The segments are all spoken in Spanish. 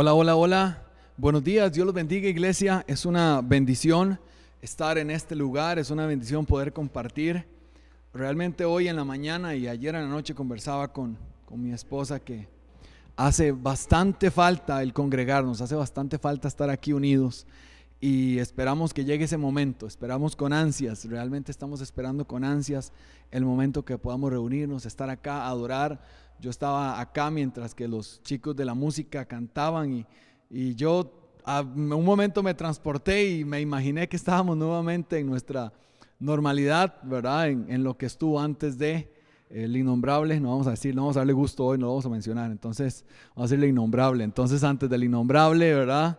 Hola, hola, hola. Buenos días, Dios los bendiga iglesia. Es una bendición estar en este lugar, es una bendición poder compartir. Realmente hoy en la mañana y ayer en la noche conversaba con, con mi esposa que hace bastante falta el congregarnos, hace bastante falta estar aquí unidos y esperamos que llegue ese momento, esperamos con ansias, realmente estamos esperando con ansias el momento que podamos reunirnos, estar acá, adorar yo estaba acá mientras que los chicos de la música cantaban y, y yo a un momento me transporté y me imaginé que estábamos nuevamente en nuestra normalidad, ¿verdad? En, en lo que estuvo antes de el innombrable, no vamos a decir, no vamos a darle gusto hoy, no lo vamos a mencionar, entonces vamos a decirle innombrable. Entonces antes del innombrable, ¿verdad?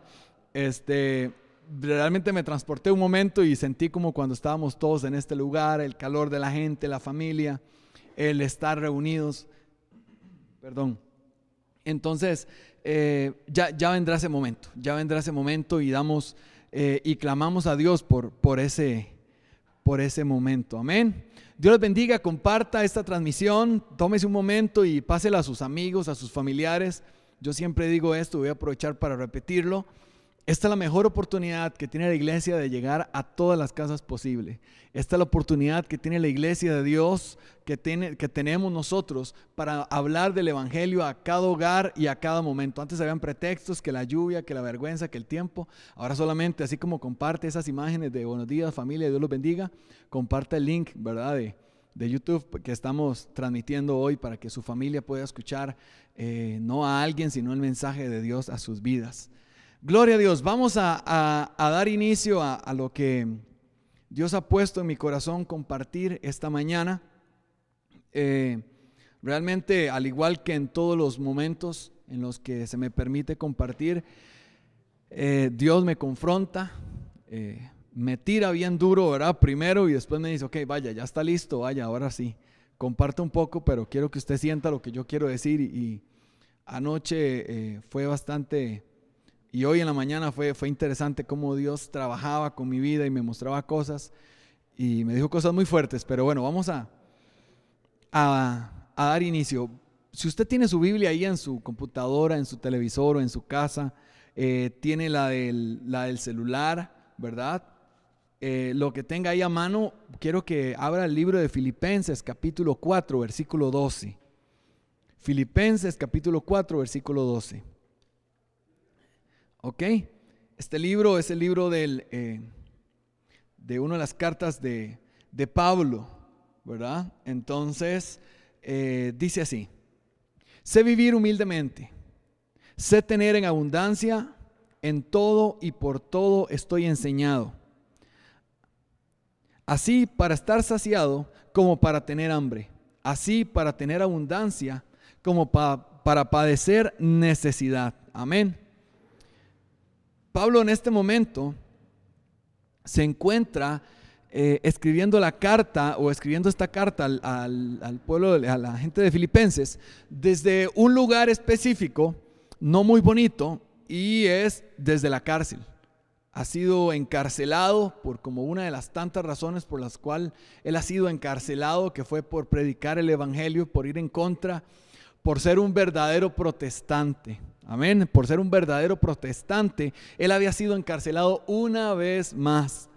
Este, realmente me transporté un momento y sentí como cuando estábamos todos en este lugar, el calor de la gente, la familia, el estar reunidos. Perdón. Entonces, eh, ya, ya vendrá ese momento, ya vendrá ese momento y damos eh, y clamamos a Dios por, por, ese, por ese momento. Amén. Dios les bendiga, comparta esta transmisión, tómese un momento y pásela a sus amigos, a sus familiares. Yo siempre digo esto, voy a aprovechar para repetirlo. Esta es la mejor oportunidad que tiene la iglesia de llegar a todas las casas posibles. Esta es la oportunidad que tiene la iglesia de Dios, que, tiene, que tenemos nosotros para hablar del Evangelio a cada hogar y a cada momento. Antes habían pretextos, que la lluvia, que la vergüenza, que el tiempo. Ahora solamente, así como comparte esas imágenes de buenos días familia, Dios los bendiga, comparte el link, ¿verdad? De, de YouTube que estamos transmitiendo hoy para que su familia pueda escuchar eh, no a alguien, sino el mensaje de Dios a sus vidas. Gloria a Dios. Vamos a, dar inicio a, lo que Dios ha puesto en mi corazón compartir esta mañana. Eh, realmente, al igual que en todos los momentos en los que se me permite compartir, eh, Dios me confronta, eh, me tira bien duro, ¿verdad? Primero y después me dice, ok, vaya, ya está listo, vaya, ahora sí. Comparto un poco, pero quiero que usted sienta lo que yo quiero decir. Y, anoche fue bastante y hoy en la mañana fue, fue interesante cómo Dios trabajaba con mi vida y me mostraba cosas y me dijo cosas muy fuertes. Pero bueno, vamos a, a, dar inicio. Si usted tiene su Biblia ahí en su computadora, en su televisor o en su casa, eh, tiene la del, la del celular, ¿verdad? Eh, lo que tenga ahí a mano, quiero que abra el libro de Filipenses capítulo 4, versículo 12. Filipenses capítulo 4, versículo 12. ¿Ok? Este libro es el libro del, eh, de una de las cartas de, Pablo, ¿verdad? Entonces, eh, dice así, sé vivir humildemente, sé tener en abundancia, en todo y por todo estoy enseñado. Así para estar saciado como para tener hambre, así para tener abundancia como para padecer necesidad. Amén. Pablo en este momento se encuentra eh, escribiendo la carta o escribiendo esta carta al, pueblo, a la gente de Filipenses, desde un lugar específico, no muy bonito, y es desde la cárcel. Ha sido encarcelado por como una de las tantas razones por las cuales él ha sido encarcelado, que fue por predicar el Evangelio, por ir en contra, por ser un verdadero protestante. Amén. Por ser un verdadero protestante, él había sido encarcelado una vez más.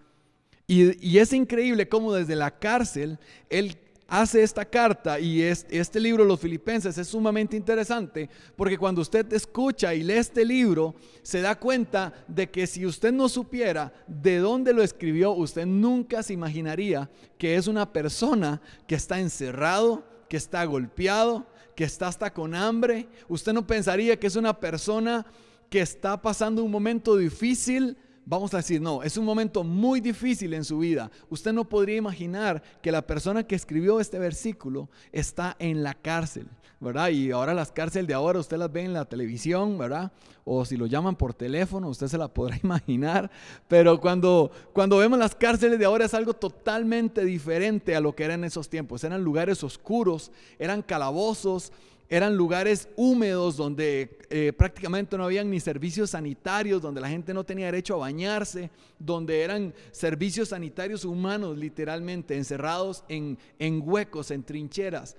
Y, es increíble cómo desde la cárcel él hace esta carta y este libro, Los Filipenses, es sumamente interesante porque cuando usted escucha y lee este libro, se da cuenta de que si usted no supiera de dónde lo escribió, usted nunca se imaginaría que es una persona que está encerrado, que está golpeado, que está hasta con hambre. Usted no pensaría que es una persona que está pasando un momento difícil. Vamos a decir, no, es un momento muy difícil en su vida. Usted no podría imaginar que la persona que escribió este versículo está en la cárcel. ¿verdad? Y ahora las cárceles de ahora usted las ve en la televisión, ¿verdad? O si lo llaman por teléfono, usted se la podrá imaginar. Pero cuando, cuando vemos las cárceles de ahora es algo totalmente diferente a lo que eran en esos tiempos. Eran lugares oscuros, eran calabozos, eran lugares húmedos donde eh, prácticamente no habían ni servicios sanitarios, donde la gente no tenía derecho a bañarse, donde eran servicios sanitarios humanos literalmente encerrados en, en huecos, en trincheras.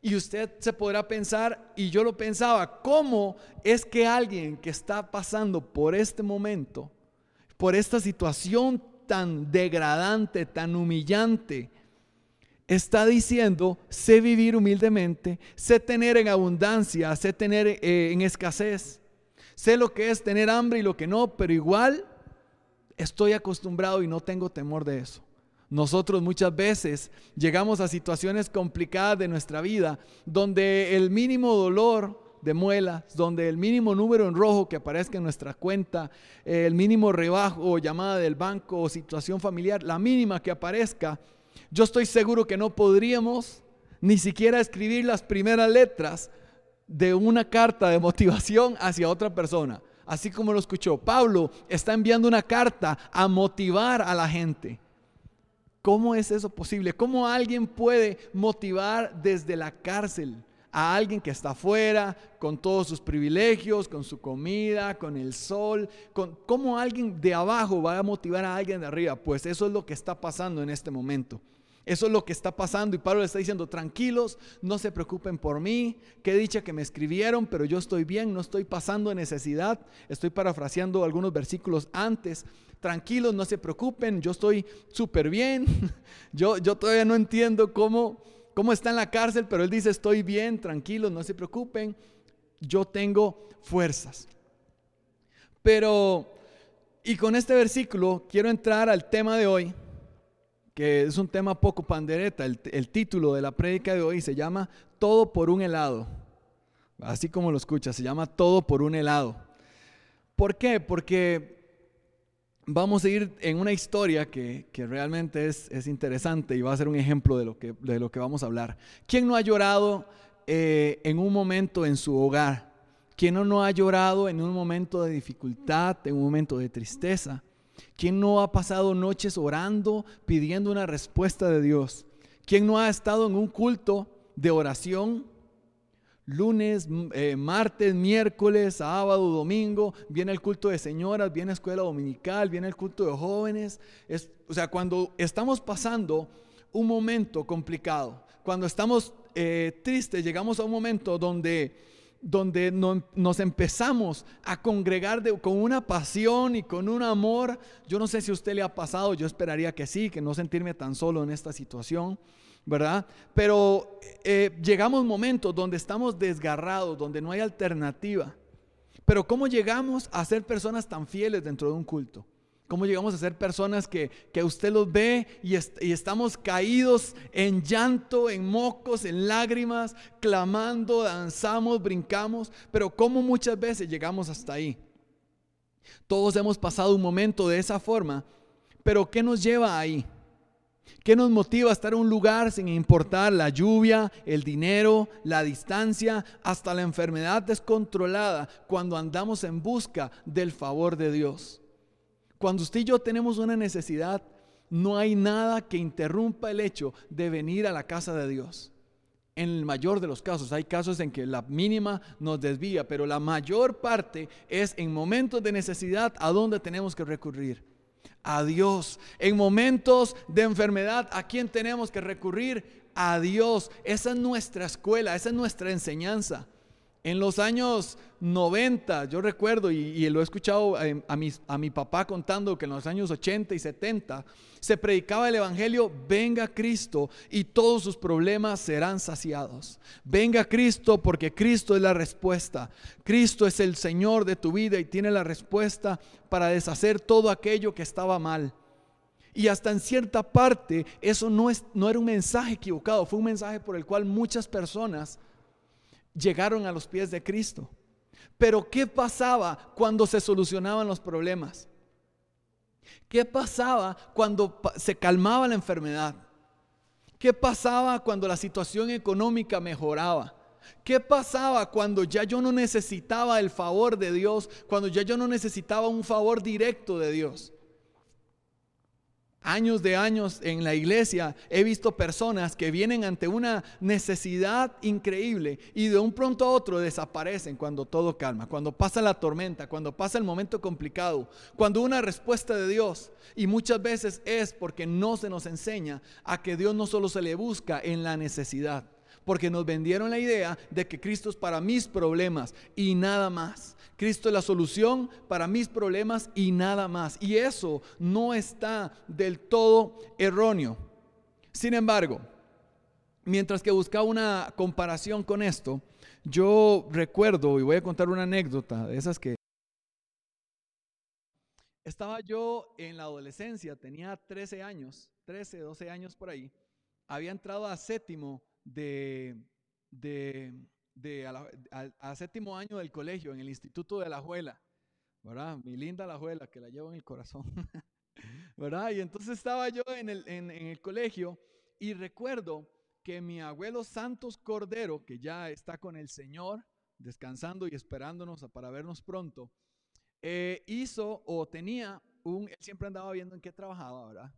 Y usted se podrá pensar, y yo lo pensaba, ¿cómo es que alguien que está pasando por este momento, por esta situación tan degradante, tan humillante, está diciendo, sé vivir humildemente, sé tener en abundancia, sé tener eh, en escasez, sé lo que es tener hambre y lo que no, pero igual estoy acostumbrado y no tengo temor de eso. Nosotros muchas veces llegamos a situaciones complicadas de nuestra vida donde el mínimo dolor de muelas, donde el mínimo número en rojo que aparezca en nuestra cuenta, el mínimo rebajo o llamada del banco o situación familiar, la mínima que aparezca, yo estoy seguro que no podríamos ni siquiera escribir las primeras letras de una carta de motivación hacia otra persona. Así como lo escuchó, Pablo está enviando una carta a motivar a la gente. ¿Cómo es eso posible? ¿Cómo alguien puede motivar desde la cárcel a alguien que está afuera, con todos sus privilegios, con su comida, con el sol? Con, ¿Cómo alguien de abajo va a motivar a alguien de arriba? Pues eso es lo que está pasando en este momento. Eso es lo que está pasando y Pablo le está diciendo, tranquilos, no se preocupen por mí, qué dicha que me escribieron, pero yo estoy bien, no estoy pasando necesidad. Estoy parafraseando algunos versículos antes, tranquilos, no se preocupen, yo estoy súper bien. Yo, yo todavía no entiendo cómo, cómo está en la cárcel, pero él dice, estoy bien, tranquilos, no se preocupen, yo tengo fuerzas. Pero, y con este versículo quiero entrar al tema de hoy, que es un tema poco pandereta. El, título de la prédica de hoy se llama Todo por un helado. Así como lo escucha, se llama Todo por un helado. ¿Por qué? Porque vamos a ir en una historia que, realmente es, interesante y va a ser un ejemplo de lo que, de lo que vamos a hablar. ¿Quién no ha llorado eh, en un momento en su hogar? ¿Quién no, no ha llorado en un momento de dificultad, en un momento de tristeza? ¿Quién no ha pasado noches orando, pidiendo una respuesta de Dios? ¿Quién no ha estado en un culto de oración lunes, eh, martes, miércoles, sábado, domingo, viene el culto de señoras, viene escuela dominical, viene el culto de jóvenes. Es, o sea, cuando estamos pasando un momento complicado, cuando estamos eh, tristes, llegamos a un momento donde, donde nos empezamos a congregar con una pasión y con un amor. Yo no sé si a usted le ha pasado, yo esperaría que sí, que no sentirme tan solo en esta situación. ¿verdad? Pero eh, llegamos momentos donde estamos desgarrados, donde no hay alternativa. Pero ¿cómo llegamos a ser personas tan fieles dentro de un culto? ¿Cómo llegamos a ser personas que, usted los ve y, y, estamos caídos en llanto, en mocos, en lágrimas, clamando, danzamos, brincamos? Pero ¿cómo muchas veces llegamos hasta ahí? Todos hemos pasado un momento de esa forma, pero ¿qué nos lleva ahí? ¿Qué nos motiva a estar en un lugar sin importar la lluvia, el dinero, la distancia, hasta la enfermedad descontrolada cuando andamos en busca del favor de Dios? Cuando usted y yo tenemos una necesidad, no hay nada que interrumpa el hecho de venir a la casa de Dios. En el mayor de los casos, hay casos en que la mínima nos desvía, pero la mayor parte es en momentos de necesidad a donde tenemos que recurrir a Dios. En momentos de enfermedad, ¿a quién tenemos que recurrir? A Dios. Esa es nuestra escuela, esa es nuestra enseñanza. En los años 90, yo recuerdo, y, lo he escuchado a, mi papá contando que en los años 80 y 70 se predicaba el Evangelio, venga Cristo y todos sus problemas serán saciados. Venga Cristo porque Cristo es la respuesta. Cristo es el Señor de tu vida y tiene la respuesta para deshacer todo aquello que estaba mal. Y hasta en cierta parte eso no, es, no era un mensaje equivocado, fue un mensaje por el cual muchas personas llegaron a los pies de Cristo. Pero ¿qué pasaba cuando se solucionaban los problemas? ¿Qué pasaba cuando se calmaba la enfermedad? ¿Qué pasaba cuando la situación económica mejoraba? ¿Qué pasaba cuando ya yo no necesitaba el favor de Dios? Cuando ya yo no necesitaba un favor directo de Dios años de años en la iglesia he visto personas que vienen ante una necesidad increíble y de un pronto a otro desaparecen cuando todo calma, cuando pasa la tormenta, cuando pasa el momento complicado, cuando una respuesta de Dios y muchas veces es porque no se nos enseña a que Dios no solo se le busca en la necesidad, porque nos vendieron la idea de que Cristo es para mis problemas y nada más. Cristo es la solución para mis problemas y nada más. Y eso no está del todo erróneo. Sin embargo, mientras que buscaba una comparación con esto, yo recuerdo, y voy a contar una anécdota de esas que... Estaba yo en la adolescencia, tenía 13 años, 13, 12 años por ahí. Había entrado a séptimo de, de, a, séptimo año del colegio, en el Instituto de la Juela, ¿verdad? Mi linda la Juela, que la llevo en el corazón, ¿verdad? Y entonces estaba yo en el, en el colegio y recuerdo que mi abuelo Santos Cordero, que ya está con el Señor, descansando y esperándonos para vernos pronto, eh, hizo o tenía un, él siempre andaba viendo en qué trabajaba, ¿verdad?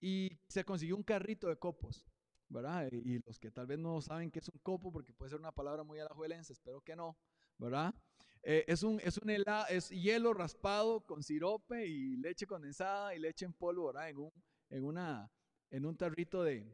Y se consiguió un carrito de copos, ¿verdad? Y los que tal vez no saben qué es un copo, porque puede ser una palabra muy alajuelense, espero que no, ¿verdad? Eh, es, un, es, un helado, es hielo raspado con sirope y leche condensada y leche en polvo, ¿verdad? En un, en una, en un tarrito de,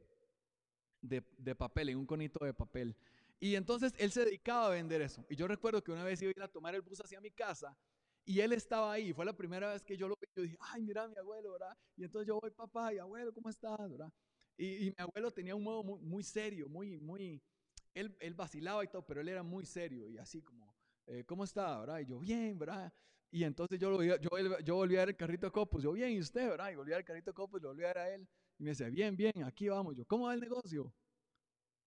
de, papel, en un conito de papel. Y entonces él se dedicaba a vender eso. Y yo recuerdo que una vez iba a ir a tomar el bus hacia mi casa y él estaba ahí. Fue la primera vez que yo lo vi. Yo dije, ay, mira mi abuelo, ¿verdad? Y entonces yo voy, papá, y abuelo, ¿cómo estás? ¿verdad? Y, mi abuelo tenía un modo muy, serio, muy, muy, él, él, vacilaba y todo, pero él era muy serio y así como, eh, ¿cómo está? ¿verdad? Y yo, bien, ¿verdad? Y entonces yo, lo, yo, yo volví a ver el carrito de copos, yo, bien, ¿y usted? ¿verdad? Y volví a ver el carrito de copos, lo volví a ver a él. Y me dice, bien, bien, aquí vamos. Yo, ¿cómo va el negocio?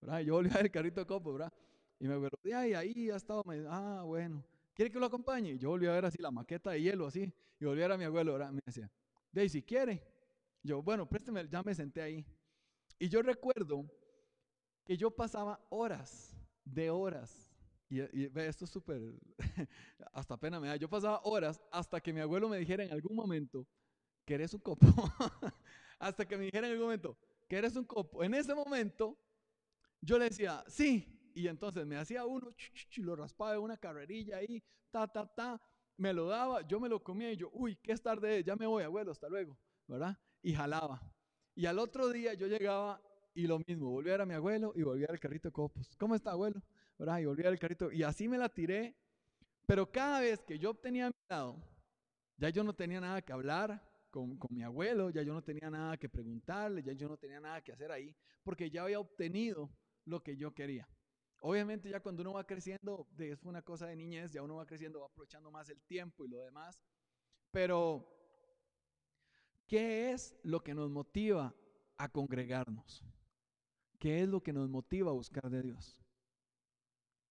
¿Verdad? Yo volví a ver el carrito de copos, ¿verdad? Y me acuerdo, ay, ahí ha estado, ah, bueno. ¿Quiere que lo acompañe? Y yo volví a ver así la maqueta de hielo, así. Y volví a ver a mi abuelo, ¿verdad? Me decía, de si quiere. Yo, bueno, présteme, ya me senté ahí. Y yo recuerdo que yo pasaba horas, de horas. Y, y esto es súper, hasta pena me da. Yo pasaba horas hasta que mi abuelo me dijera en algún momento, ¿querés un copo? hasta que me dijera en algún momento, ¿querés un copo? En ese momento, yo le decía, sí. Y entonces me hacía uno, lo raspaba de una carrerilla ahí, ta, ta, ta. Me lo daba, yo me lo comía y yo, uy, qué es tarde, ya me voy, abuelo, hasta luego, ¿verdad? Y jalaba. Y al otro día yo llegaba y lo mismo, volvía a a mi abuelo y volvía al carrito de copos. ¿Cómo está, abuelo? ¿Verdad? Y volvía al carrito. Y así me la tiré. Pero cada vez que yo obtenía mi lado, ya yo no tenía nada que hablar, con, mi abuelo, ya yo no tenía nada que preguntarle, ya yo no tenía nada que hacer ahí, porque ya había obtenido lo que yo quería. Obviamente ya cuando uno va creciendo, es una cosa de niñez, ya uno va creciendo, va aprovechando más el tiempo y lo demás. Pero, ¿qué es lo que nos motiva a congregarnos? ¿Qué es lo que nos motiva a buscar de Dios?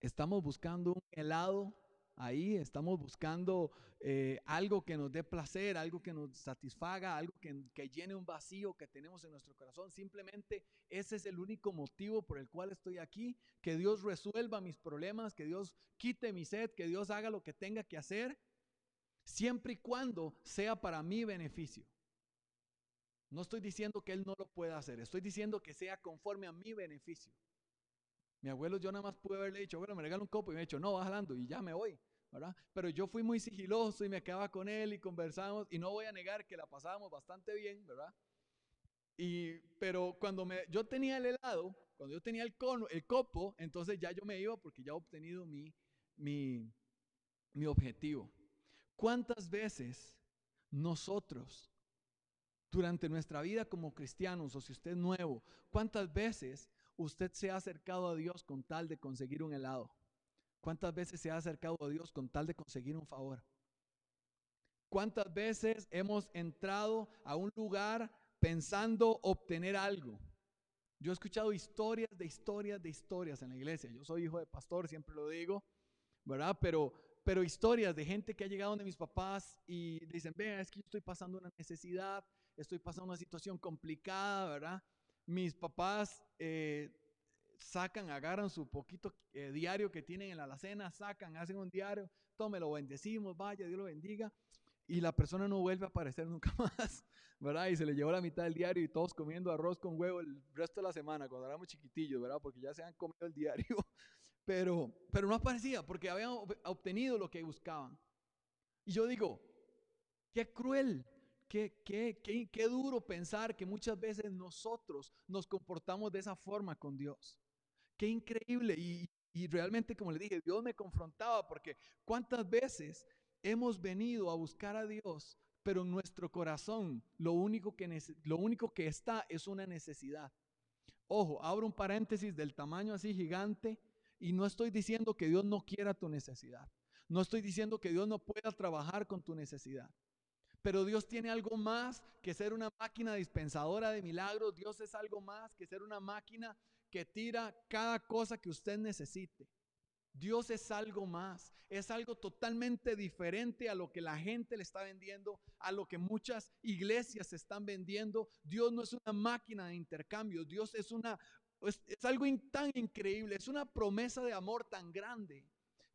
¿Estamos buscando un helado ahí, estamos buscando eh, algo que nos dé placer, algo que nos satisfaga, algo que, que, llene un vacío que tenemos en nuestro corazón. Simplemente ese es el único motivo por el cual estoy aquí, que Dios resuelva mis problemas, que Dios quite mi sed, que Dios haga lo que tenga que hacer, siempre y cuando sea para mi beneficio. No estoy diciendo que Él no lo pueda hacer, estoy diciendo que sea conforme a mi beneficio. Mi abuelo yo nada más pude haberle dicho, bueno, me regala un copo y me ha dicho, no, va jalando y ya me voy, ¿verdad? Pero yo fui muy sigiloso y me quedaba con él y conversamos y no voy a negar que la pasábamos bastante bien, ¿verdad? Y, pero cuando me, yo tenía el helado, cuando yo tenía el, cono, el copo, entonces ya yo me iba porque ya he obtenido mi, mi, mi objetivo. ¿Cuántas veces nosotros, durante nuestra vida como cristianos, o si usted es nuevo, cuántas veces usted se ha acercado a Dios con tal de conseguir un helado? ¿Cuántas veces se ha acercado a Dios con tal de conseguir un favor? ¿Cuántas veces hemos entrado a un lugar pensando obtener algo? Yo he escuchado historias de historias de historias en la iglesia. Yo soy hijo de pastor, siempre lo digo, ¿verdad? Pero, pero historias de gente que ha llegado donde mis papás y dicen, vea, es que yo estoy pasando una necesidad, estoy pasando una situación complicada, ¿verdad? mis papás eh, sacan, agarran su poquito eh, diario que tienen en la alacena, sacan, hacen un diario, tome, lo bendecimos, vaya, Dios lo bendiga. Y la persona no vuelve a aparecer nunca más, ¿verdad? Y se le llevó la mitad del diario y todos comiendo arroz con huevo el resto de la semana, cuando éramos chiquitillos, ¿verdad? Porque ya se han comido el diario. Pero, pero no aparecía porque habían obtenido lo que buscaban. Y yo digo, qué cruel Qué, qué, qué, qué, duro pensar que muchas veces nosotros nos comportamos de esa forma con Dios. Qué increíble. Y, y realmente, como le dije, Dios me confrontaba porque cuántas veces hemos venido a buscar a Dios, pero en nuestro corazón lo único que, lo único que está es una necesidad. Ojo, abro un paréntesis del tamaño así gigante y no estoy diciendo que Dios no quiera tu necesidad. No estoy diciendo que Dios no pueda trabajar con tu necesidad. Pero Dios tiene algo más que ser una máquina dispensadora de milagros. Dios es algo más que ser una máquina que tira cada cosa que usted necesite. Dios es algo más, es algo totalmente diferente a lo que la gente le está vendiendo, a lo que muchas iglesias están vendiendo. Dios no es una máquina de intercambio, Dios es una es, algo tan increíble, es una promesa de amor tan grande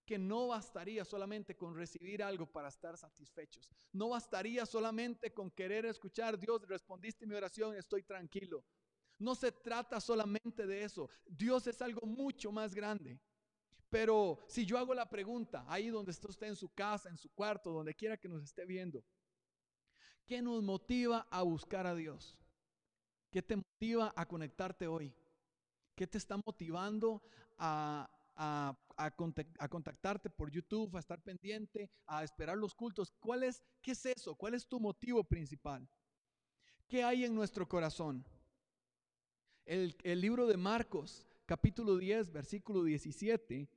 que no bastaría solamente con recibir algo para estar satisfechos. No bastaría solamente con querer escuchar, Dios, respondiste mi oración, estoy tranquilo. No se trata solamente de eso. Dios es algo mucho más grande. Pero si yo hago la pregunta, ahí donde está usted en su casa, en su cuarto, donde quiera que nos esté viendo, ¿qué nos motiva a buscar a Dios? ¿Qué te motiva a conectarte hoy? ¿Qué te está motivando a, a, contactarte por YouTube, a estar pendiente, a esperar los cultos? ¿Cuál es, ¿Qué es eso? ¿Cuál es tu motivo principal? ¿Qué hay en nuestro corazón? El, el libro de Marcos, capítulo 10, versículo 17,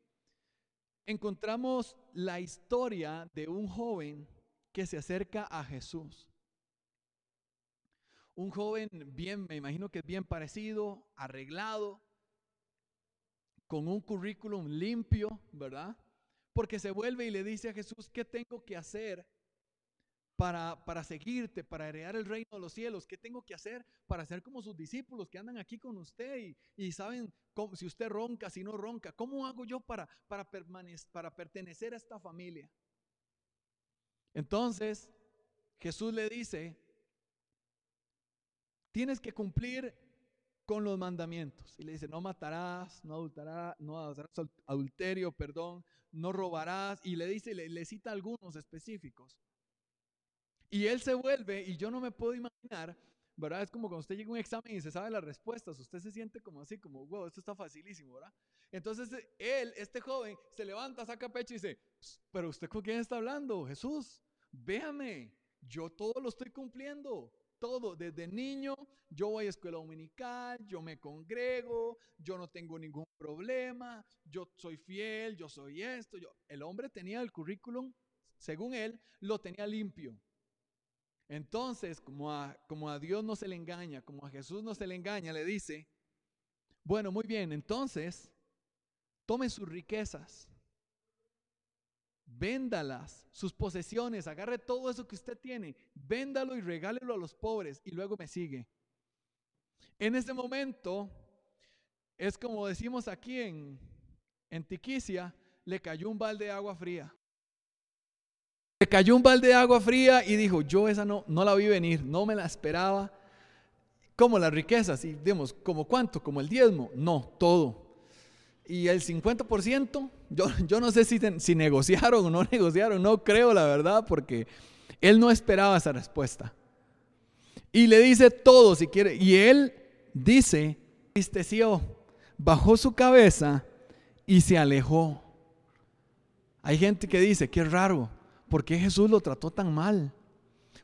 encontramos la historia de un joven que se acerca a Jesús. Un joven bien, me imagino que es bien parecido, arreglado, con un currículum limpio, ¿verdad? Porque se vuelve y le dice a Jesús, ¿qué tengo que hacer para, para seguirte, para heredar el reino de los cielos? ¿Qué tengo que hacer para ser como sus discípulos que andan aquí con usted y, y saben cómo, si usted ronca, si no ronca? ¿Cómo hago yo para, para, para pertenecer a esta familia? Entonces, Jesús le dice, tienes que cumplir con los mandamientos. Y le dice, no matarás, no adulterarás, no adulterio, perdón, no robarás. Y le dice, le, cita algunos específicos. Y él se vuelve, y yo no me puedo imaginar, ¿verdad? Es como cuando usted llega a un examen y se sabe las respuestas, usted se siente como así, como, wow, esto está facilísimo, ¿verdad? Entonces él, este joven, se levanta, saca pecho y dice, pero usted con quién está hablando, Jesús, véame, yo todo lo estoy cumpliendo todo. Desde niño yo voy a escuela dominical, yo me congrego, yo no tengo ningún problema, yo soy fiel, yo soy esto. Yo. El hombre tenía el currículum, según él, lo tenía limpio. Entonces, como a, como a Dios no se le engaña, como a Jesús no se le engaña, le dice, bueno, muy bien, entonces, tome sus riquezas véndalas, sus posesiones, agarre todo eso que usted tiene, véndalo y regálelo a los pobres y luego me sigue. En ese momento, es como decimos aquí en, en Tiquicia, le cayó un balde de agua fría. Le cayó un balde de agua fría y dijo, yo esa no, no la vi venir, no me la esperaba. Como las riquezas, y digamos, ¿como cuánto? ¿Como el diezmo? No, todo. Y el 50%, yo, yo no sé si, negociaron o no negociaron, no creo la verdad, porque él no esperaba esa respuesta. Y le dice todo si quiere. Y él dice, tristeció, bajó su cabeza y se alejó. Hay gente que dice, qué raro, ¿por qué Jesús lo trató tan mal?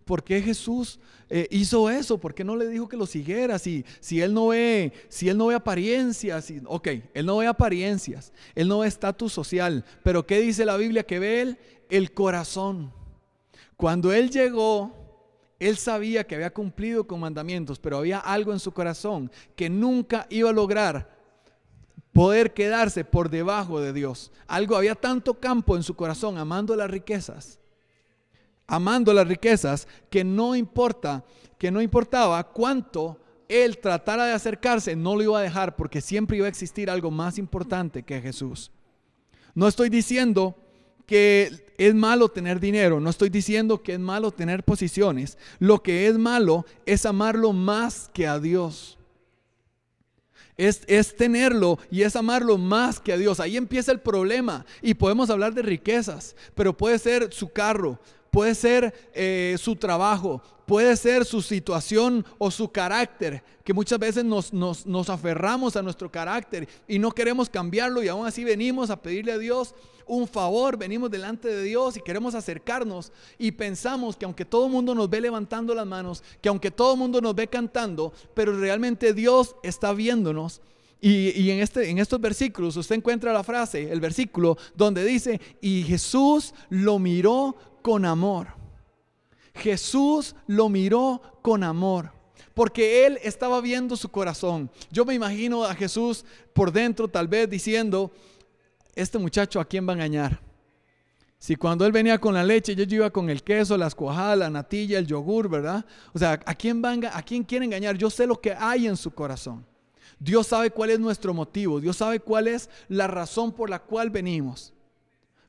¿Por qué Jesús eh, hizo eso? ¿Por qué no le dijo que lo siguiera? Si, si él no ve, si él no ve apariencias, ok, él no ve apariencias, él no ve estatus social, pero ¿qué dice la Biblia que ve él? El corazón. Cuando él llegó, él sabía que había cumplido con mandamientos, pero había algo en su corazón que nunca iba a lograr poder quedarse por debajo de Dios. Algo había tanto campo en su corazón amando las riquezas amando las riquezas, que no importa, que no importaba cuánto él tratara de acercarse, no lo iba a dejar porque siempre iba a existir algo más importante que Jesús. No estoy diciendo que es malo tener dinero, no estoy diciendo que es malo tener posiciones. Lo que es malo es amarlo más que a Dios. Es, es, tenerlo y es amarlo más que a Dios. Ahí empieza el problema y podemos hablar de riquezas, pero puede ser su carro, puede ser eh, su trabajo, puede ser su situación o su carácter, que muchas veces nos, nos, nos, aferramos a nuestro carácter y no queremos cambiarlo y aún así venimos a pedirle a Dios un favor, venimos delante de Dios y queremos acercarnos y pensamos que aunque todo el mundo nos ve levantando las manos, que aunque todo el mundo nos ve cantando, pero realmente Dios está viéndonos. Y, en, este, en estos versículos usted encuentra la frase, el versículo donde dice, y Jesús lo miró con amor. Jesús lo miró con amor porque él estaba viendo su corazón. Yo me imagino a Jesús por dentro tal vez diciendo, este muchacho a quién va a engañar. Si cuando él venía con la leche, yo iba con el queso, las cuajadas, la natilla, el yogur, ¿verdad? O sea, ¿a quién, van, ¿a quién quiere engañar? Yo sé lo que hay en su corazón. Dios sabe cuál es nuestro motivo. Dios sabe cuál es la razón por la cual venimos.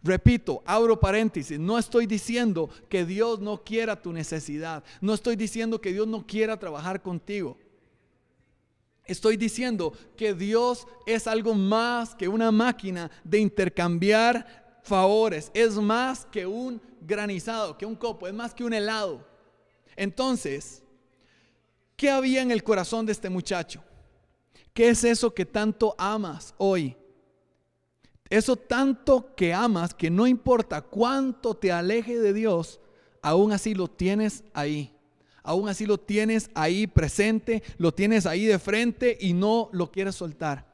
Repito, abro paréntesis, no estoy diciendo que Dios no quiera tu necesidad. No estoy diciendo que Dios no quiera trabajar contigo. Estoy diciendo que Dios es algo más que una máquina de intercambiar favores. Es más que un granizado, que un copo, es más que un helado. Entonces, ¿qué había en el corazón de este muchacho? ¿Qué es eso que tanto amas hoy? Eso tanto que amas que no importa cuánto te aleje de Dios, aún así lo tienes ahí aún así lo tienes ahí presente, lo tienes ahí de frente y no lo quieres soltar.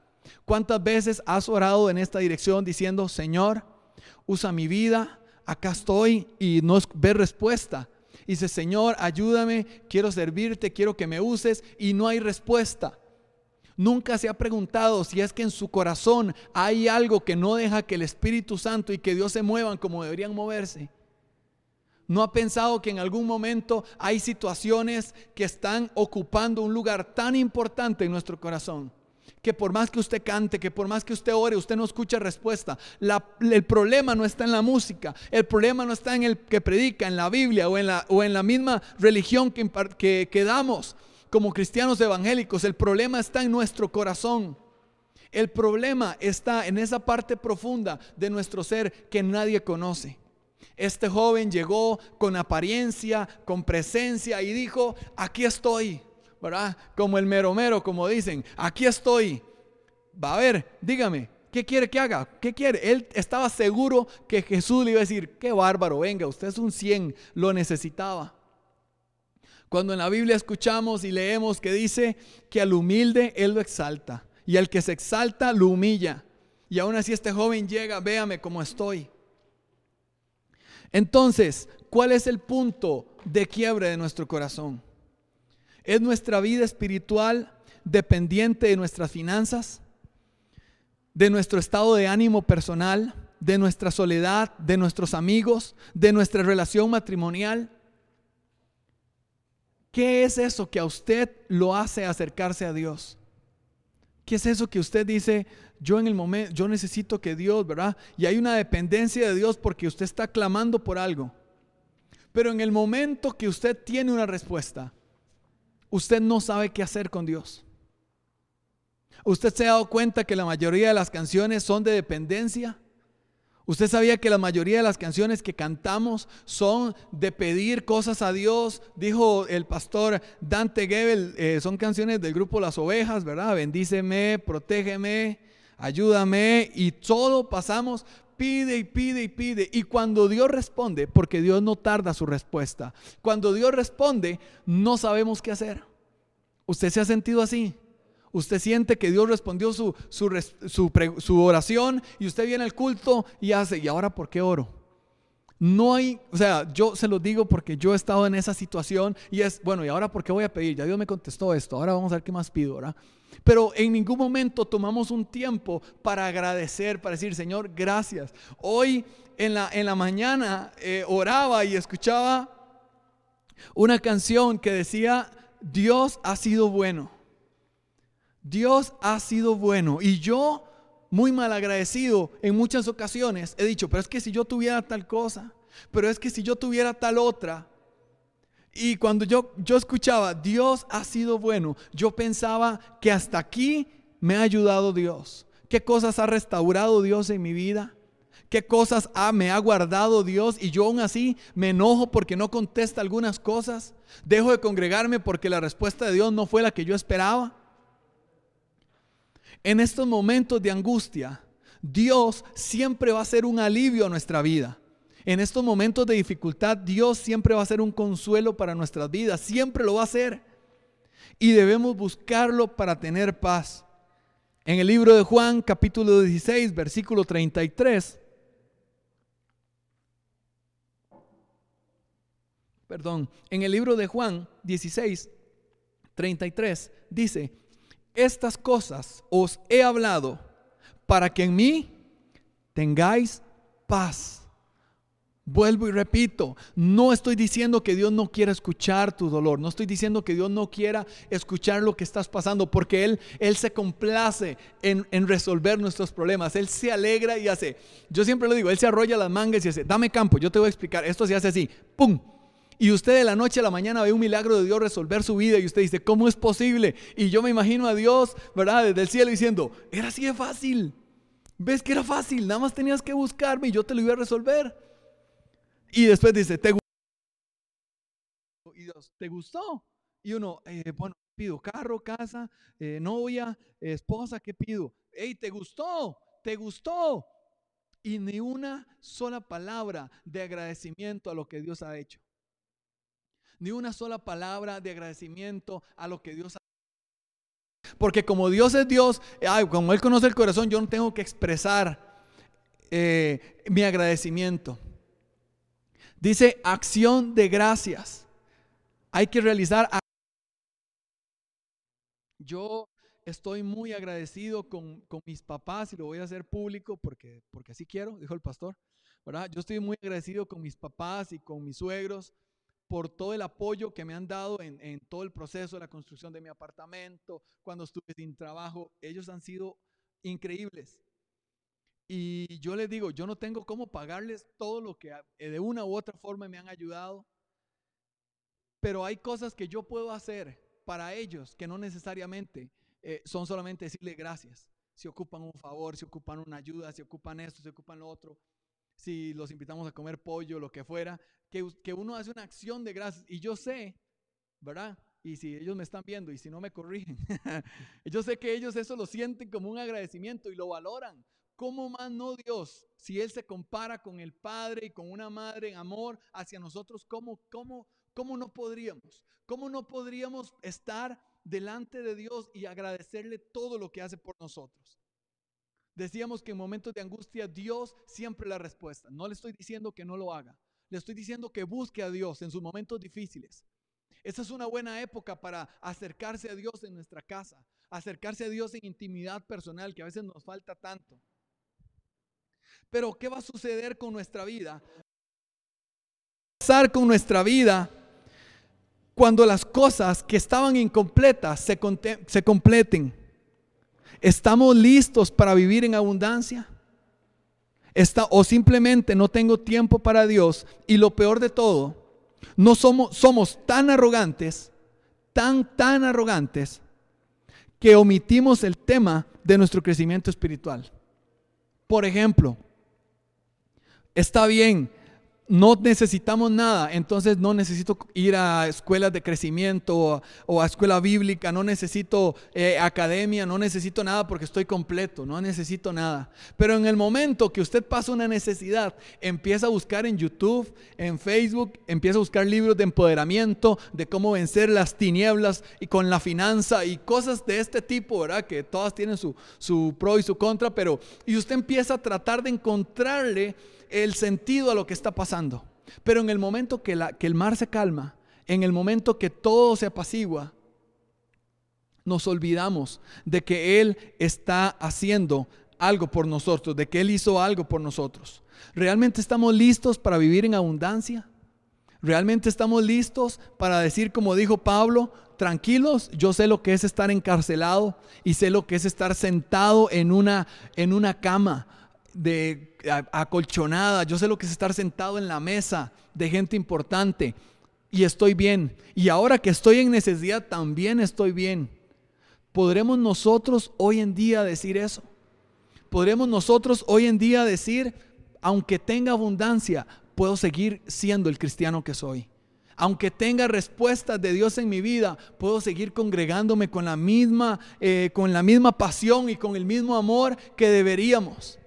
¿Cuántas veces has orado en esta dirección diciendo, Señor, usa mi vida, acá estoy y no ves respuesta? Y dice, Señor, ayúdame, quiero servirte, quiero que me uses y no hay respuesta. Nunca se ha preguntado si es que en su corazón hay algo que no deja que el Espíritu Santo y que Dios se muevan como deberían moverse. ¿No ha pensado que en algún momento hay situaciones que están ocupando un lugar tan importante en nuestro corazón? Que por más que usted cante, que por más que usted ore, usted no escucha respuesta. el problema no está en la música, el problema no está en el que predica, en la Biblia o en la, o en la misma religión que, que, que damos como cristianos evangélicos. El problema está en nuestro corazón. El problema está en esa parte profunda de nuestro ser que nadie conoce. Este joven llegó con apariencia, con presencia y dijo, aquí estoy, ¿verdad? Como el mero mero, como dicen, aquí estoy. Va a ver, dígame, ¿qué quiere que haga? ¿Qué quiere? Él estaba seguro que Jesús le iba a decir, qué bárbaro, venga, usted es un 100, lo necesitaba. Cuando en la Biblia escuchamos y leemos que dice que al humilde Él lo exalta y al que se exalta lo humilla. Y aún así este joven llega, véame cómo estoy. Entonces, ¿cuál es el punto de quiebre de nuestro corazón? ¿Es nuestra vida espiritual dependiente de nuestras finanzas? ¿De nuestro estado de ánimo personal? ¿De nuestra soledad? ¿De nuestros amigos? ¿De nuestra relación matrimonial? ¿Qué es eso que a usted lo hace acercarse a Dios? ¿Qué es eso que usted dice, yo en el momento, yo necesito que Dios, ¿verdad? Y hay una dependencia de Dios porque usted está clamando por algo. Pero en el momento que usted tiene una respuesta, usted no sabe qué hacer con Dios. ¿Usted se ha dado cuenta que la mayoría de las canciones son de dependencia? ¿Usted sabía que la mayoría de las canciones que cantamos son de pedir cosas a Dios? Dijo el pastor Dante Gebel, eh, son canciones del grupo Las Ovejas, ¿verdad? Bendíceme, protégeme, ayúdame y todo pasamos, pide y pide y pide. Y cuando Dios responde, porque Dios no tarda su respuesta, cuando Dios responde, no sabemos qué hacer. ¿Usted se ha sentido así? Usted siente que Dios respondió su, su, oración y usted viene al culto y hace, ¿y ahora por qué oro? No hay, o sea, yo se lo digo porque yo he estado en esa situación y es, bueno, ¿y ahora por qué voy a pedir? Ya Dios me contestó esto, ahora vamos a ver qué más pido, ¿verdad? Pero en ningún momento tomamos un tiempo para agradecer, para decir, Señor, gracias. Hoy en la, en la mañana eh, oraba y escuchaba una canción que decía, Dios ha sido bueno. Dios ha sido bueno. Y yo, muy mal agradecido, en muchas ocasiones he dicho, pero es que si yo tuviera tal cosa, pero es que si yo tuviera tal otra. Y cuando yo, yo escuchaba, Dios ha sido bueno, yo pensaba que hasta aquí me ha ayudado Dios. ¿Qué cosas ha restaurado Dios en mi vida? qué cosas me ha guardado Dios y yo aún así me enojo porque no contesta algunas cosas. Dejo de congregarme porque la respuesta de Dios no fue la que yo esperaba. En estos momentos de angustia, Dios siempre va a ser un alivio a nuestra vida. En estos momentos de dificultad, Dios siempre va a ser un consuelo para nuestras vidas, siempre lo va a hacer. Y debemos buscarlo para tener paz. En el libro de Juan, capítulo 16, versículo 33. Perdón, en el libro de Juan 16, 33 dice, estas cosas os he hablado para que en mí tengáis paz. Vuelvo y repito, no estoy diciendo que Dios no quiera escuchar tu dolor, no estoy diciendo que Dios no quiera escuchar lo que estás pasando, porque Él, Él se complace en, en resolver nuestros problemas, Él se alegra y hace, yo siempre lo digo, Él se arrolla las mangas y dice, dame campo, yo te voy a explicar, esto se hace así, ¡pum! Y usted de la noche a la mañana ve un milagro de Dios resolver su vida y usted dice, ¿cómo es posible? Y yo me imagino a Dios, ¿verdad? Desde el cielo diciendo, era así de fácil. ¿Ves que era fácil? Nada más tenías que buscarme y yo te lo iba a resolver. Y después dice, ¿te gustó? Y Dios, ¿te gustó? Y uno, eh, bueno, pido carro, casa, eh, novia, esposa, ¿qué pido? Hey, ¿te gustó? ¿Te gustó? Y ni una sola palabra de agradecimiento a lo que Dios ha hecho. Ni una sola palabra de agradecimiento a lo que Dios ha. Porque como Dios es Dios, como Él conoce el corazón, yo no tengo que expresar eh, mi agradecimiento. Dice acción de gracias. Hay que realizar. Yo estoy muy agradecido con, mis papás y lo voy a hacer público porque, porque así quiero, dijo el pastor. ¿verdad? Yo estoy muy agradecido con mis papás y con mis suegros por todo el apoyo que me han dado en, en, todo el proceso de la construcción de mi apartamento, cuando estuve sin trabajo. Ellos han sido increíbles. Y yo les digo, yo no tengo cómo pagarles todo lo que de una u otra forma me han ayudado, pero hay cosas que yo puedo hacer para ellos que no necesariamente eh, son solamente decirle gracias. Si ocupan un favor, si ocupan una ayuda, si ocupan esto, si ocupan lo otro, si los invitamos a comer pollo, lo que fuera, que, que uno hace una acción de gracias. Y yo sé, ¿verdad? Y si ellos me están viendo y si no me corrigen, yo sé que ellos eso lo sienten como un agradecimiento y lo valoran. ¿Cómo más no Dios? Si Él se compara con el Padre y con una madre en amor hacia nosotros, ¿cómo, cómo, cómo no podríamos? ¿Cómo no podríamos estar delante de Dios y agradecerle todo lo que hace por nosotros? Decíamos que en momentos de angustia Dios siempre la respuesta. No le estoy diciendo que no lo haga. Le estoy diciendo que busque a Dios en sus momentos difíciles. Esa es una buena época para acercarse a Dios en nuestra casa, acercarse a Dios en intimidad personal que a veces nos falta tanto. Pero ¿qué va a suceder con nuestra vida? pasar con nuestra vida cuando las cosas que estaban incompletas se, se completen? ¿Estamos listos para vivir en abundancia? Está, o simplemente no tengo tiempo para Dios y lo peor de todo, no somos, somos tan arrogantes, tan, tan arrogantes, que omitimos el tema de nuestro crecimiento espiritual. Por ejemplo, Está bien, no necesitamos nada, entonces no necesito ir a escuelas de crecimiento o, a escuela bíblica, no necesito eh, academia, no necesito nada porque estoy completo, no necesito nada. Pero en el momento que usted pasa una necesidad, empieza a buscar en YouTube, en Facebook, empieza a buscar libros de empoderamiento, de cómo vencer las tinieblas y con la finanza y cosas de este tipo, ¿verdad? Que todas tienen su, su pro y su contra, pero y usted empieza a tratar de encontrarle el sentido a lo que está pasando. Pero en el momento que, la, que el mar se calma, en el momento que todo se apacigua, nos olvidamos de que Él está haciendo algo por nosotros, de que Él hizo algo por nosotros. ¿Realmente estamos listos para vivir en abundancia? ¿Realmente estamos listos para decir, como dijo Pablo, tranquilos, yo sé lo que es estar encarcelado y sé lo que es estar sentado en una, en una cama de acolchonada, yo sé lo que es estar sentado en la mesa de gente importante y estoy bien. Y ahora que estoy en necesidad, también estoy bien. ¿Podremos nosotros hoy en día decir eso? ¿Podremos nosotros hoy en día decir, aunque tenga abundancia, puedo seguir siendo el cristiano que soy. Aunque tenga respuestas de Dios en mi vida, puedo seguir congregándome con la misma, eh, con la misma pasión y con el mismo amor que deberíamos.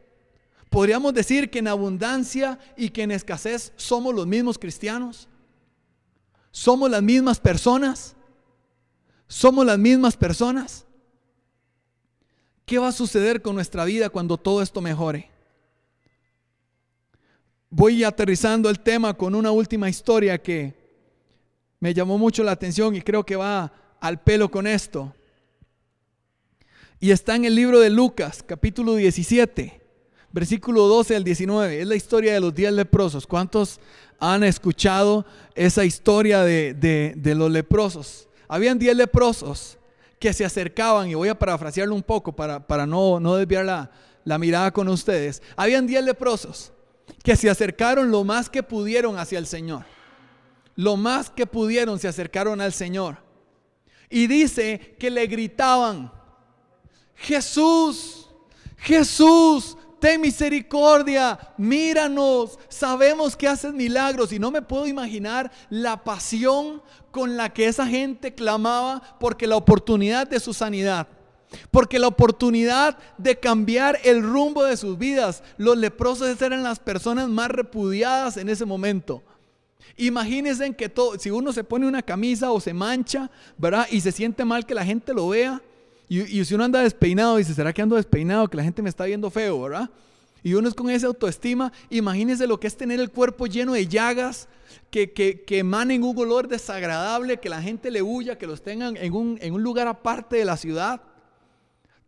Podríamos decir que en abundancia y que en escasez somos los mismos cristianos. Somos las mismas personas. Somos las mismas personas. ¿Qué va a suceder con nuestra vida cuando todo esto mejore? Voy aterrizando el tema con una última historia que me llamó mucho la atención y creo que va al pelo con esto. Y está en el libro de Lucas, capítulo 17, versículo 12 al 19. Es la historia de los diez leprosos. ¿Cuántos han escuchado esa historia de, los leprosos? Habían diez leprosos que se acercaban, y voy a parafrasearlo un poco para, para no, no desviar la, la mirada con ustedes. Habían diez leprosos que se acercaron lo más que pudieron hacia el Señor lo más que pudieron se acercaron al Señor. Y dice que le gritaban, Jesús, Jesús, ten misericordia, míranos, sabemos que haces milagros y no me puedo imaginar la pasión con la que esa gente clamaba porque la oportunidad de su sanidad. Porque la oportunidad de cambiar el rumbo de sus vidas, los leprosos eran las personas más repudiadas en ese momento. Imagínense que si uno se pone una camisa o se mancha, ¿verdad? Y se siente mal que la gente lo vea. Y, si uno anda despeinado, dice, ¿será que ando despeinado? Que la gente me está viendo feo, ¿verdad? Y uno es con esa autoestima. Imagínense lo que es tener el cuerpo lleno de llagas, que, que, que emanen un olor desagradable, que la gente le huya, que los tengan en un, en un lugar aparte de la ciudad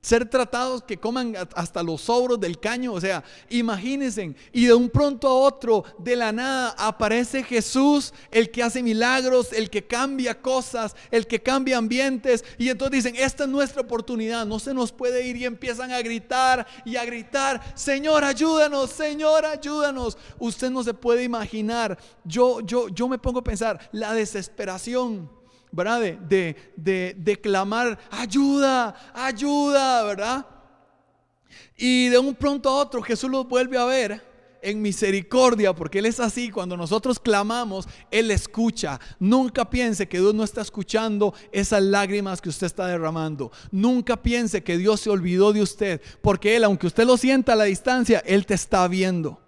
ser tratados que coman hasta los sobros del caño. O sea, imagínense. Y de un pronto a otro, de la nada, aparece Jesús, el que hace milagros, el que cambia cosas, el que cambia ambientes. Y entonces dicen, esta es nuestra oportunidad, no se nos puede ir. Y empiezan a gritar y a gritar, Señor, ayúdanos, Señor, ayúdanos. Usted no se puede imaginar. Yo, yo, yo me pongo a pensar, la desesperación ¿verdad? De, de, de, clamar, ayuda, ayuda, ¿verdad? Y de un pronto a otro Jesús los vuelve a ver en misericordia, porque Él es así, cuando nosotros clamamos, Él escucha. Nunca piense que Dios no está escuchando esas lágrimas que usted está derramando. Nunca piense que Dios se olvidó de usted, porque Él, aunque usted lo sienta a la distancia, Él te está viendo.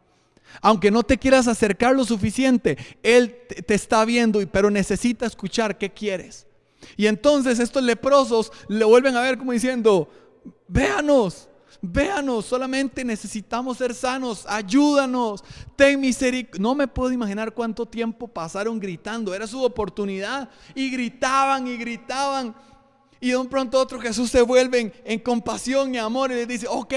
Aunque no te quieras acercar lo suficiente, Él te está viendo, pero necesita escuchar qué quieres. Y entonces estos leprosos le vuelven a ver como diciendo, véanos, véanos, solamente necesitamos ser sanos, ayúdanos, ten misericordia. No me puedo imaginar cuánto tiempo pasaron gritando, era su oportunidad y gritaban y gritaban. Y de un pronto otro Jesús se vuelve en compasión y amor y les dice, ok,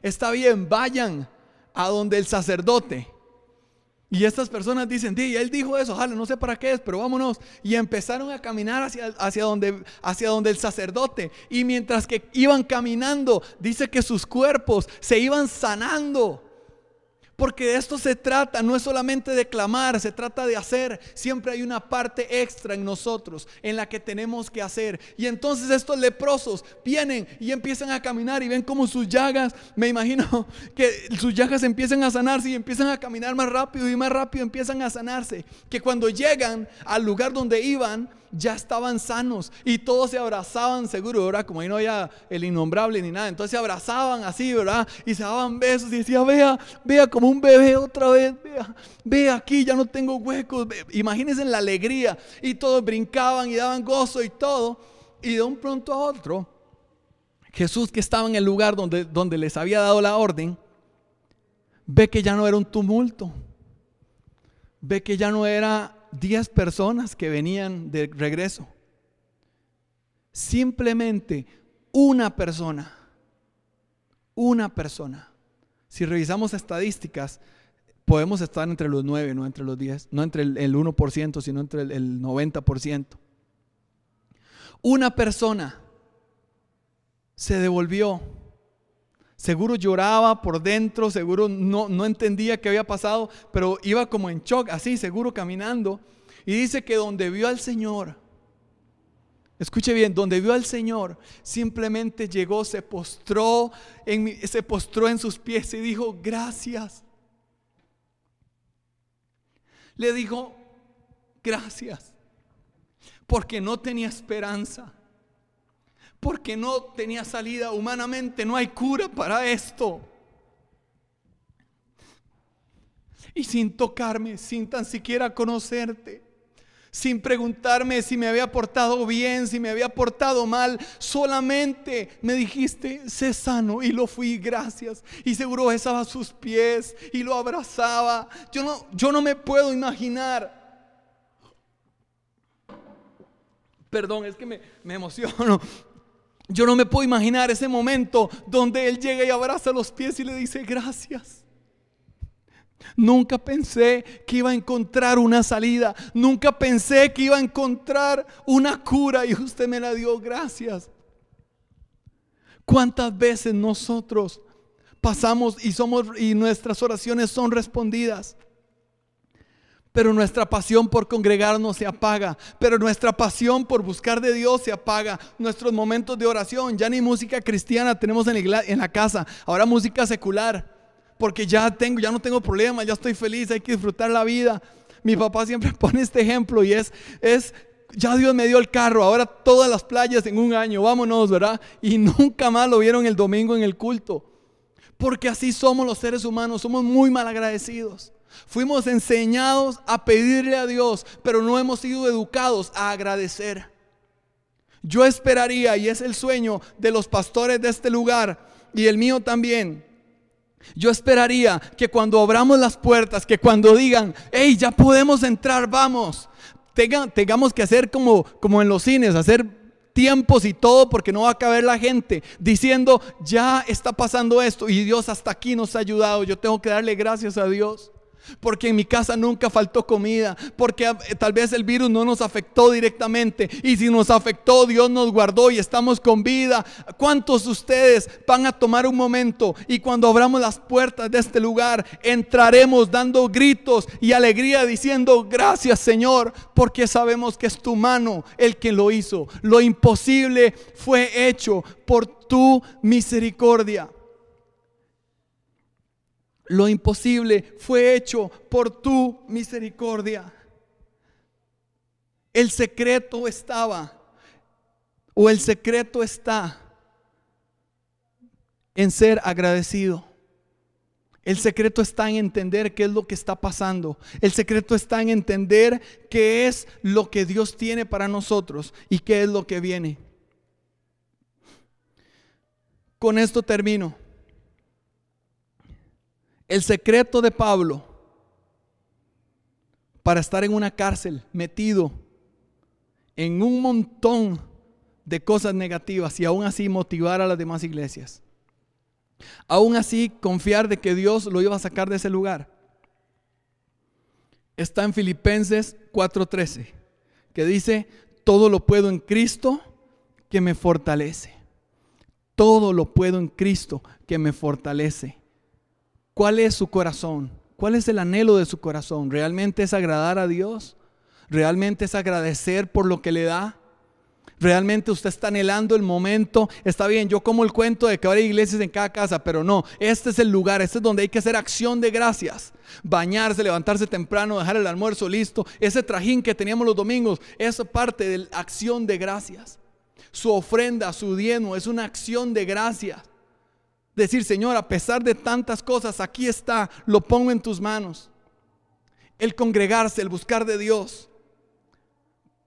está bien, vayan, a donde el sacerdote. Y estas personas dicen, y él dijo eso, ojalá, no sé para qué es, pero vámonos. Y empezaron a caminar hacia, hacia, donde, hacia donde el sacerdote. Y mientras que iban caminando, dice que sus cuerpos se iban sanando. Porque de esto se trata, no es solamente de clamar, se trata de hacer. Siempre hay una parte extra en nosotros en la que tenemos que hacer. Y entonces estos leprosos vienen y empiezan a caminar y ven como sus llagas, me imagino que sus llagas empiezan a sanarse y empiezan a caminar más rápido y más rápido empiezan a sanarse. Que cuando llegan al lugar donde iban, ya estaban sanos y todos se abrazaban seguro, ¿verdad? Como ahí no había el innombrable ni nada. Entonces se abrazaban así, ¿verdad? Y se daban besos y decía, vea, vea como un bebé otra vez, vea, vea aquí, ya no tengo huecos. Imagínense la alegría y todos brincaban y daban gozo y todo. Y de un pronto a otro, Jesús que estaba en el lugar donde, donde les había dado la orden, ve que ya no era un tumulto, ve que ya no era 10 personas que venían de regreso. Simplemente una persona, una persona. Si revisamos estadísticas, podemos estar entre los 9, no entre los 10, no entre el, 1%, sino entre el, el 90%. Una persona se devolvió Seguro lloraba por dentro, seguro no, no entendía qué había pasado, pero iba como en shock, así, seguro caminando. Y dice que donde vio al Señor, escuche bien, donde vio al Señor, simplemente llegó, se postró en, se postró en sus pies y dijo, gracias, le dijo, gracias, porque no tenía esperanza, porque no tenía salida humanamente, no hay cura para esto. Y sin tocarme, sin tan siquiera conocerte, sin preguntarme si me había portado bien, si me había portado mal. Solamente me dijiste, sé sano y lo fui, gracias. Y seguro besaba sus pies y lo abrazaba. Yo no, yo no me puedo imaginar. Perdón, es que me, me emociono. Yo no me puedo imaginar ese momento donde él llega y abraza los pies y le dice, gracias. Nunca pensé que iba a encontrar una salida. Nunca pensé que iba a encontrar una cura y usted me la dio. Gracias. ¿Cuántas veces nosotros pasamos y somos y nuestras oraciones son respondidas? Pero nuestra pasión por congregarnos se apaga. Pero nuestra pasión por buscar de Dios se apaga. Nuestros momentos de oración, ya ni música cristiana tenemos en la, en la casa. Ahora música secular porque ya tengo, ya no tengo problemas, ya estoy feliz, hay que disfrutar la vida. Mi papá siempre pone este ejemplo y es, es, ya Dios me dio el carro, ahora todas las playas en un año, vámonos, ¿verdad? Y nunca más lo vieron el domingo en el culto. Porque así somos los seres humanos, somos muy mal agradecidos. Fuimos enseñados a pedirle a Dios, pero no hemos sido educados a agradecer. Yo esperaría, y es el sueño de los pastores de este lugar y el mío también, yo esperaría que cuando abramos las puertas, que cuando digan, hey, ya podemos entrar, vamos, tengamos que hacer como, como en los cines, hacer tiempos y todo porque no va a caber la gente diciendo, ya está pasando esto y Dios hasta aquí nos ha ayudado, yo tengo que darle gracias a Dios porque en mi casa nunca faltó comida, porque eh, tal vez el virus no nos afectó directamente y si nos afectó Dios nos guardó y estamos con vida. ¿Cuántos de ustedes van a tomar un momento y cuando abramos las puertas de este lugar entraremos dando gritos y alegría diciendo gracias Señor porque sabemos que es tu mano el que lo hizo. Lo imposible fue hecho por tu misericordia lo imposible fue hecho por tu misericordia. El secreto estaba, o el secreto está en ser agradecido. El secreto está en entender qué es lo que está pasando. El secreto está en entender qué es lo que Dios tiene para nosotros y qué es lo que viene. Con esto termino. El secreto de Pablo para estar en una cárcel metido en un montón de cosas negativas y aún así motivar a las demás iglesias. Aún así confiar de que Dios lo iba a sacar de ese lugar. Está en Filipenses 4:13, que dice, todo lo puedo en Cristo que me fortalece. Todo lo puedo en Cristo que me fortalece. ¿Cuál es su corazón? ¿Cuál es el anhelo de su corazón? ¿Realmente es agradar a Dios? ¿Realmente es agradecer por lo que le da? Realmente usted está anhelando el momento. Está bien, yo como el cuento de que habrá iglesias en cada casa, pero no, este es el lugar, este es donde hay que hacer acción de gracias. Bañarse, levantarse temprano, dejar el almuerzo listo. Ese trajín que teníamos los domingos, es parte de la acción de gracias. Su ofrenda, su diezmo, es una acción de gracias. Decir, Señor, a pesar de tantas cosas, aquí está, lo pongo en tus manos. El congregarse, el buscar de Dios.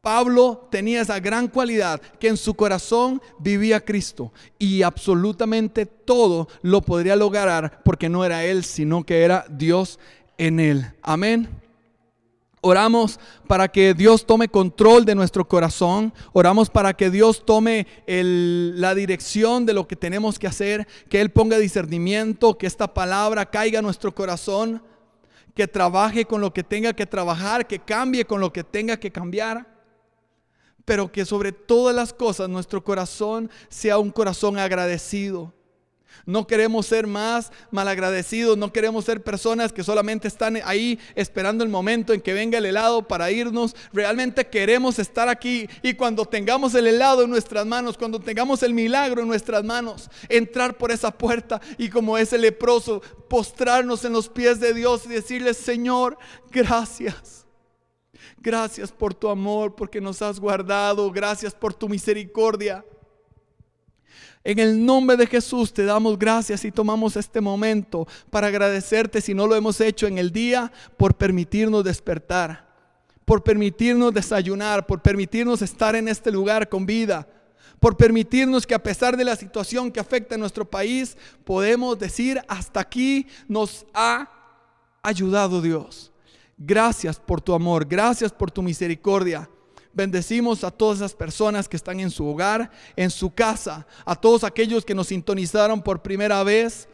Pablo tenía esa gran cualidad que en su corazón vivía Cristo y absolutamente todo lo podría lograr porque no era él, sino que era Dios en él. Amén. Oramos para que Dios tome control de nuestro corazón. Oramos para que Dios tome la dirección de lo que tenemos que hacer. Que Él ponga discernimiento, que esta palabra caiga a nuestro corazón. Que trabaje con lo que tenga que trabajar, que cambie con lo que tenga que cambiar. Pero que sobre todas las cosas nuestro corazón sea un corazón agradecido no queremos ser más malagradecidos, no queremos ser personas que solamente están ahí esperando el momento en que venga el helado para irnos. Realmente queremos estar aquí y cuando tengamos el helado en nuestras manos, cuando tengamos el milagro en nuestras manos, entrar por esa puerta y como ese leproso, postrarnos en los pies de Dios y decirle, Señor, gracias. Gracias por tu amor, porque nos has guardado. Gracias por tu misericordia. En el nombre de Jesús te damos gracias y tomamos este momento para agradecerte si no lo hemos hecho en el día por permitirnos despertar, por permitirnos desayunar, por permitirnos estar en este lugar con vida, por permitirnos que a pesar de la situación que afecta a nuestro país, podemos decir hasta aquí nos ha ayudado Dios. Gracias por tu amor, gracias por tu misericordia. Bendecimos a todas esas personas que están en su hogar, en su casa, a todos aquellos que nos sintonizaron por primera vez,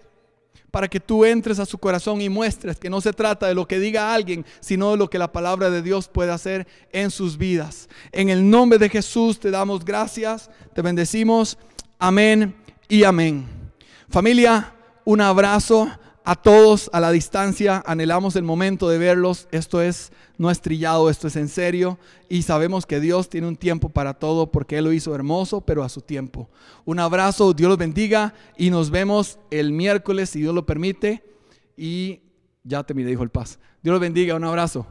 para que tú entres a su corazón y muestres que no se trata de lo que diga alguien, sino de lo que la palabra de Dios puede hacer en sus vidas. En el nombre de Jesús te damos gracias, te bendecimos. Amén y amén. Familia, un abrazo a todos a la distancia, anhelamos el momento de verlos. Esto es no es trillado, esto es en serio y sabemos que Dios tiene un tiempo para todo porque Él lo hizo hermoso, pero a su tiempo. Un abrazo, Dios los bendiga y nos vemos el miércoles si Dios lo permite y ya te miré, dijo el paz. Dios los bendiga, un abrazo.